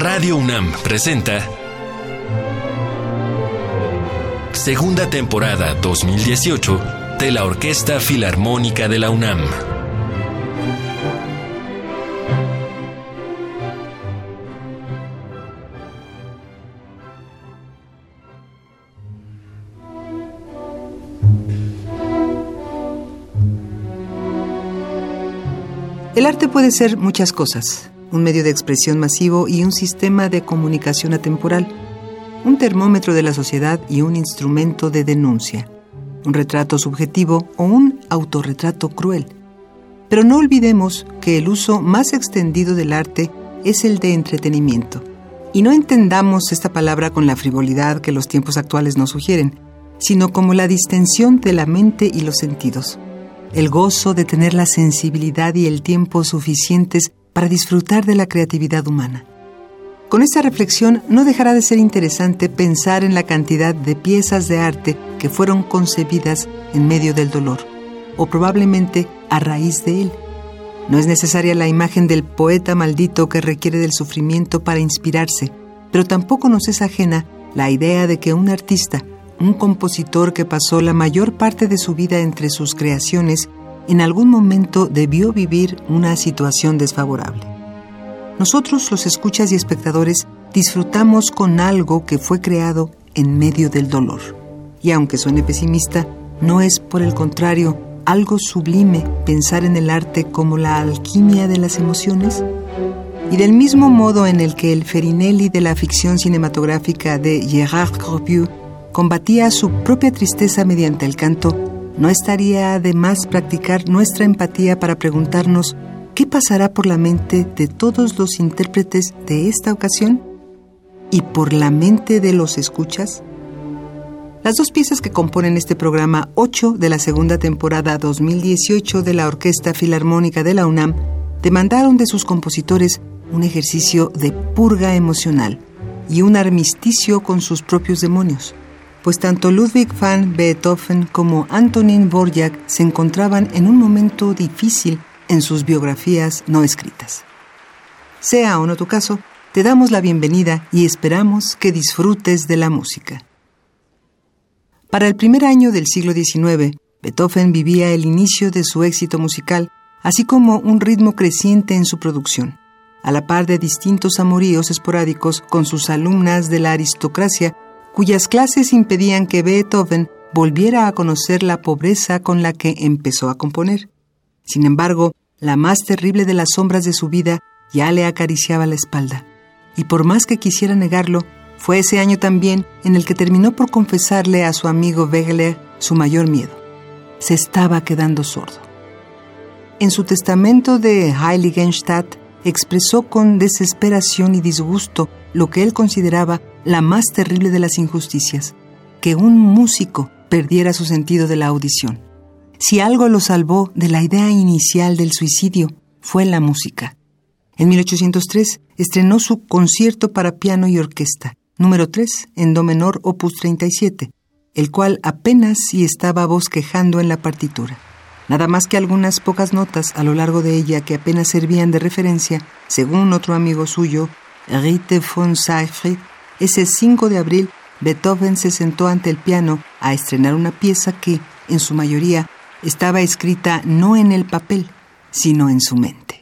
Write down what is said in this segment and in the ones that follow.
Radio UNAM presenta Segunda temporada 2018 de la Orquesta Filarmónica de la UNAM. El arte puede ser muchas cosas, un medio de expresión masivo y un sistema de comunicación atemporal un termómetro de la sociedad y un instrumento de denuncia, un retrato subjetivo o un autorretrato cruel. Pero no olvidemos que el uso más extendido del arte es el de entretenimiento. Y no entendamos esta palabra con la frivolidad que los tiempos actuales nos sugieren, sino como la distensión de la mente y los sentidos, el gozo de tener la sensibilidad y el tiempo suficientes para disfrutar de la creatividad humana. Con esta reflexión no dejará de ser interesante pensar en la cantidad de piezas de arte que fueron concebidas en medio del dolor, o probablemente a raíz de él. No es necesaria la imagen del poeta maldito que requiere del sufrimiento para inspirarse, pero tampoco nos es ajena la idea de que un artista, un compositor que pasó la mayor parte de su vida entre sus creaciones, en algún momento debió vivir una situación desfavorable. Nosotros, los escuchas y espectadores, disfrutamos con algo que fue creado en medio del dolor. Y aunque suene pesimista, no es por el contrario algo sublime pensar en el arte como la alquimia de las emociones? Y del mismo modo en el que el Ferinelli de la ficción cinematográfica de Gérard Corbiou combatía su propia tristeza mediante el canto, ¿no estaría de más practicar nuestra empatía para preguntarnos ¿Qué pasará por la mente de todos los intérpretes de esta ocasión? ¿Y por la mente de los escuchas? Las dos piezas que componen este programa 8 de la segunda temporada 2018 de la Orquesta Filarmónica de la UNAM demandaron de sus compositores un ejercicio de purga emocional y un armisticio con sus propios demonios, pues tanto Ludwig van Beethoven como Antonin Borjak se encontraban en un momento difícil en sus biografías no escritas. Sea o no tu caso, te damos la bienvenida y esperamos que disfrutes de la música. Para el primer año del siglo XIX, Beethoven vivía el inicio de su éxito musical, así como un ritmo creciente en su producción, a la par de distintos amoríos esporádicos con sus alumnas de la aristocracia, cuyas clases impedían que Beethoven volviera a conocer la pobreza con la que empezó a componer. Sin embargo, la más terrible de las sombras de su vida ya le acariciaba la espalda. Y por más que quisiera negarlo, fue ese año también en el que terminó por confesarle a su amigo Wegeler su mayor miedo. Se estaba quedando sordo. En su testamento de Heiligenstadt expresó con desesperación y disgusto lo que él consideraba la más terrible de las injusticias, que un músico perdiera su sentido de la audición. Si algo lo salvó de la idea inicial del suicidio, fue la música. En 1803 estrenó su concierto para piano y orquesta, número 3, en do menor, opus 37, el cual apenas si estaba bosquejando en la partitura. Nada más que algunas pocas notas a lo largo de ella que apenas servían de referencia, según otro amigo suyo, Rite von Seyfried, ese 5 de abril Beethoven se sentó ante el piano a estrenar una pieza que, en su mayoría, estaba escrita no en el papel, sino en su mente.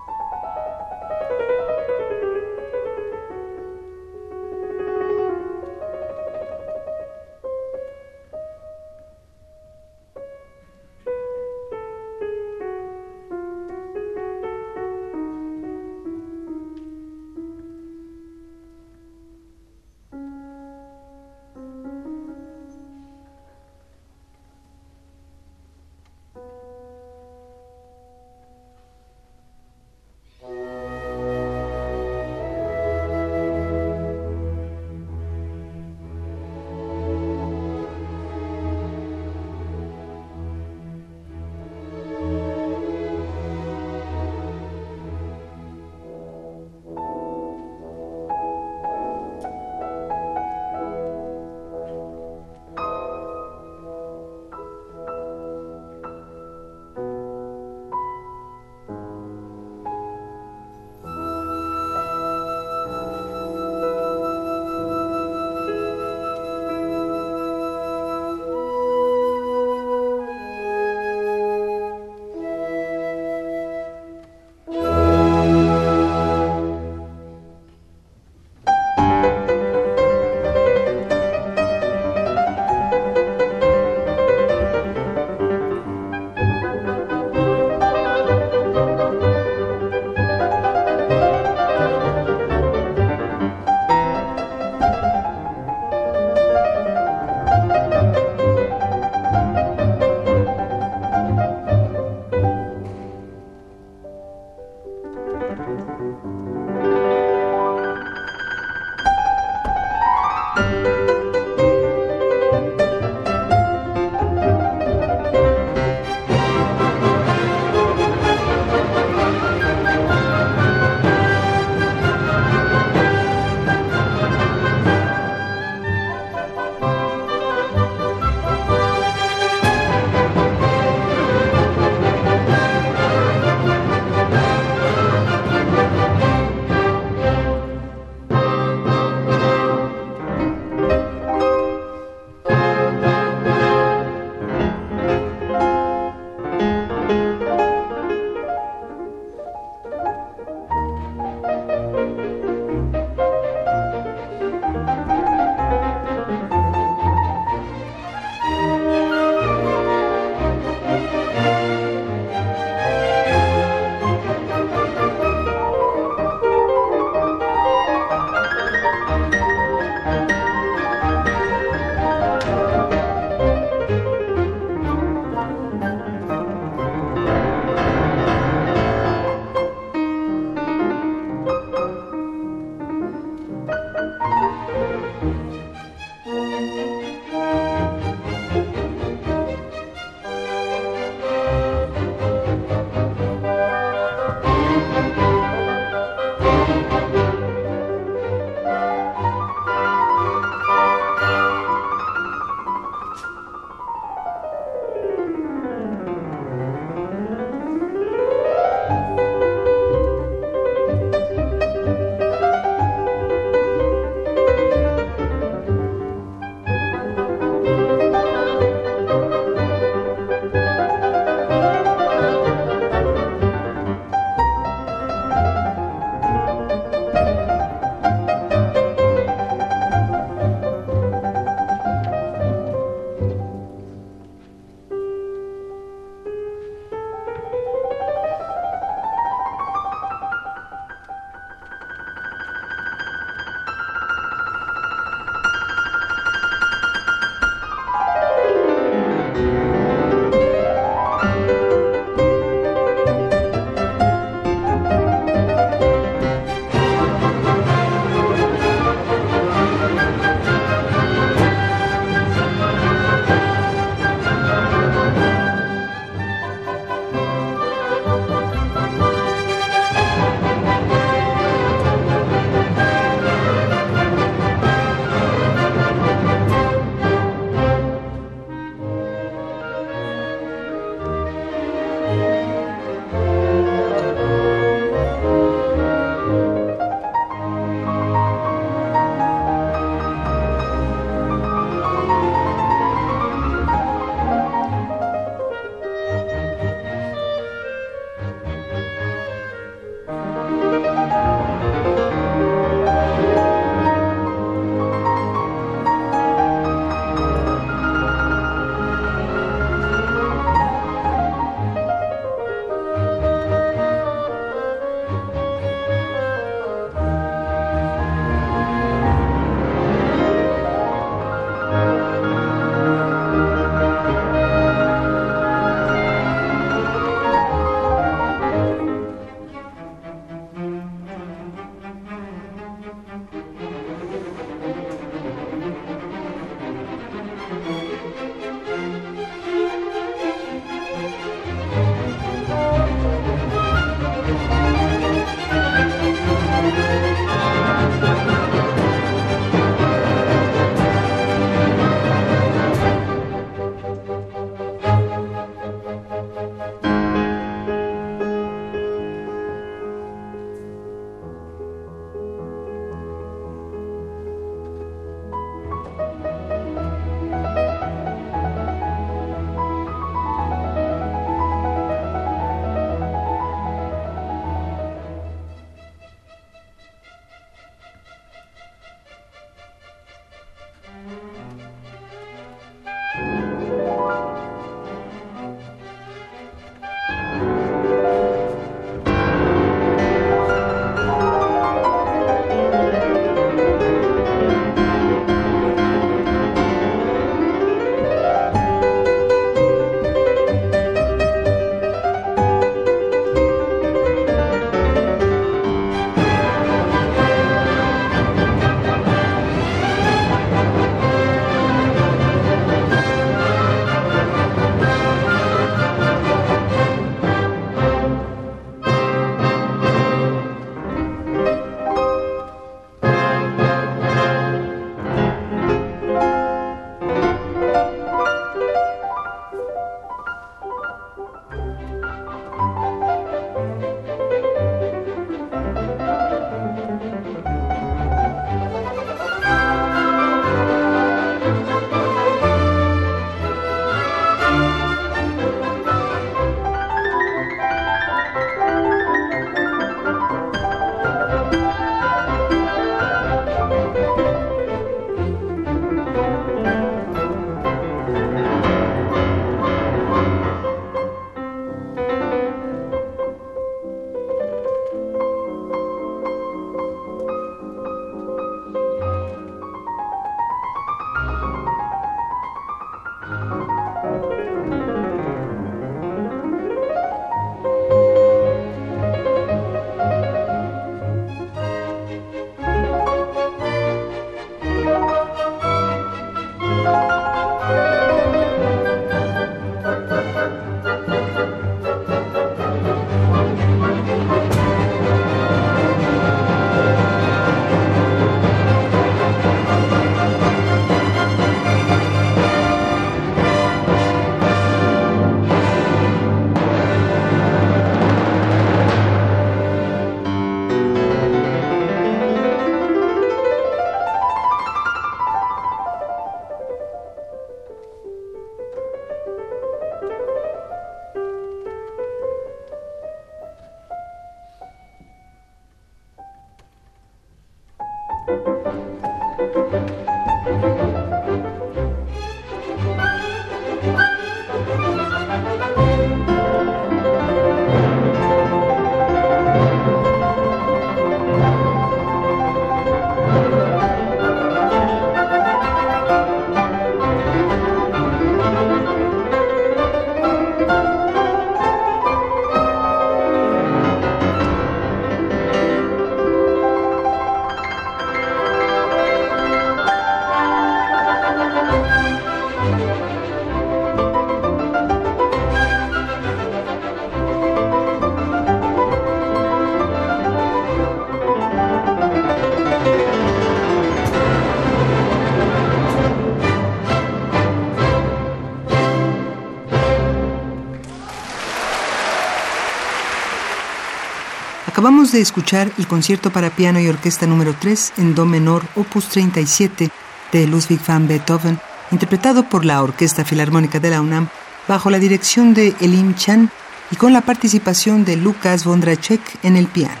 De escuchar el concierto para piano y orquesta número 3 en Do menor, opus 37 de Ludwig van Beethoven, interpretado por la Orquesta Filarmónica de la UNAM bajo la dirección de Elim Chan y con la participación de Lukas Vondracek en el piano.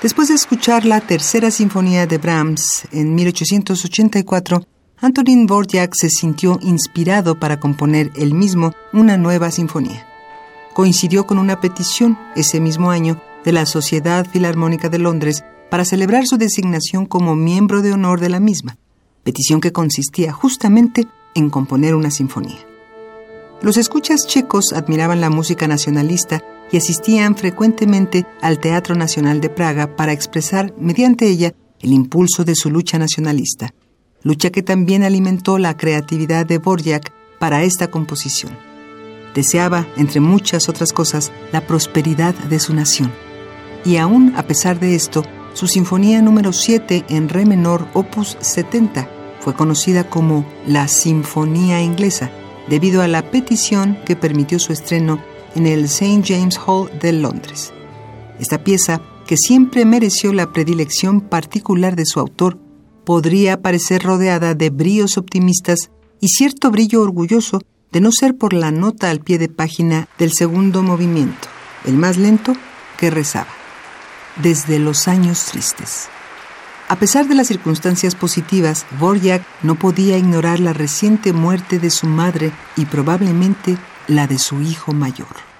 Después de escuchar la tercera sinfonía de Brahms en 1884, Antonin Dvorak se sintió inspirado para componer él mismo una nueva sinfonía coincidió con una petición ese mismo año de la Sociedad Filarmónica de Londres para celebrar su designación como miembro de honor de la misma, petición que consistía justamente en componer una sinfonía. Los escuchas checos admiraban la música nacionalista y asistían frecuentemente al Teatro Nacional de Praga para expresar mediante ella el impulso de su lucha nacionalista, lucha que también alimentó la creatividad de Borjak para esta composición. Deseaba, entre muchas otras cosas, la prosperidad de su nación. Y aún a pesar de esto, su Sinfonía número 7 en Re menor, opus 70, fue conocida como la Sinfonía Inglesa, debido a la petición que permitió su estreno en el St. James Hall de Londres. Esta pieza, que siempre mereció la predilección particular de su autor, podría parecer rodeada de bríos optimistas y cierto brillo orgulloso de no ser por la nota al pie de página del segundo movimiento, el más lento, que rezaba, desde los años tristes. A pesar de las circunstancias positivas, Borjak no podía ignorar la reciente muerte de su madre y probablemente la de su hijo mayor.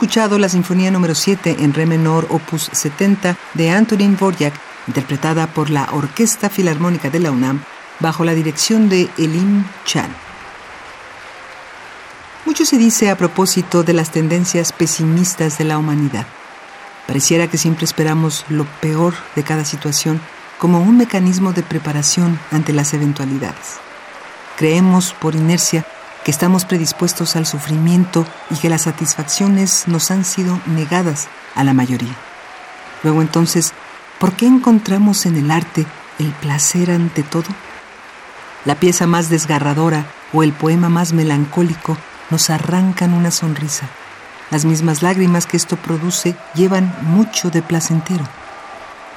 Escuchado la Sinfonía número 7 en Re menor, opus 70 de Antonin Dvorak, interpretada por la Orquesta Filarmónica de la UNAM bajo la dirección de Elim Chan. Mucho se dice a propósito de las tendencias pesimistas de la humanidad. Pareciera que siempre esperamos lo peor de cada situación como un mecanismo de preparación ante las eventualidades. Creemos por inercia que estamos predispuestos al sufrimiento y que las satisfacciones nos han sido negadas a la mayoría. Luego entonces, ¿por qué encontramos en el arte el placer ante todo? La pieza más desgarradora o el poema más melancólico nos arrancan una sonrisa. Las mismas lágrimas que esto produce llevan mucho de placentero.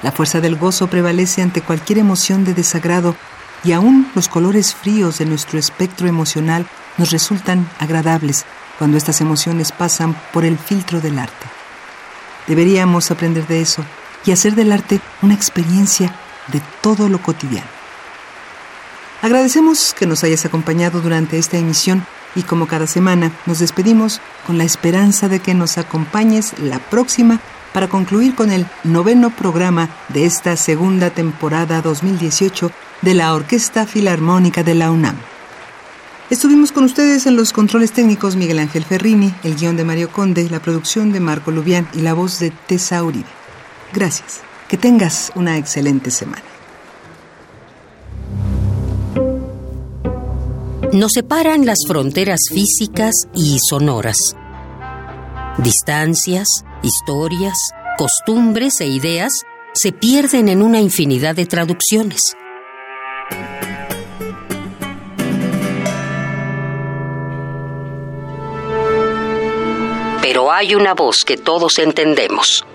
La fuerza del gozo prevalece ante cualquier emoción de desagrado y aún los colores fríos de nuestro espectro emocional nos resultan agradables cuando estas emociones pasan por el filtro del arte. Deberíamos aprender de eso y hacer del arte una experiencia de todo lo cotidiano. Agradecemos que nos hayas acompañado durante esta emisión y como cada semana nos despedimos con la esperanza de que nos acompañes la próxima para concluir con el noveno programa de esta segunda temporada 2018 de la Orquesta Filarmónica de la UNAM. Estuvimos con ustedes en los controles técnicos Miguel Ángel Ferrini, el guion de Mario Conde, la producción de Marco Lubián y la voz de Tessa Uribe. Gracias. Que tengas una excelente semana. Nos separan las fronteras físicas y sonoras. Distancias, historias, costumbres e ideas se pierden en una infinidad de traducciones. Pero hay una voz que todos entendemos.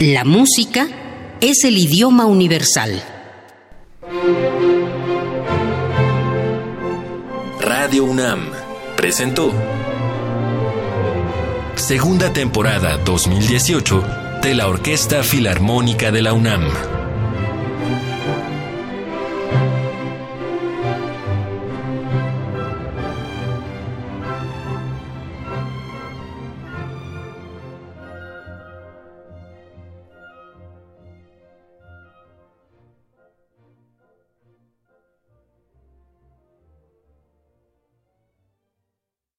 La música es el idioma universal. Radio UNAM presentó Segunda temporada 2018 de la Orquesta Filarmónica de la UNAM.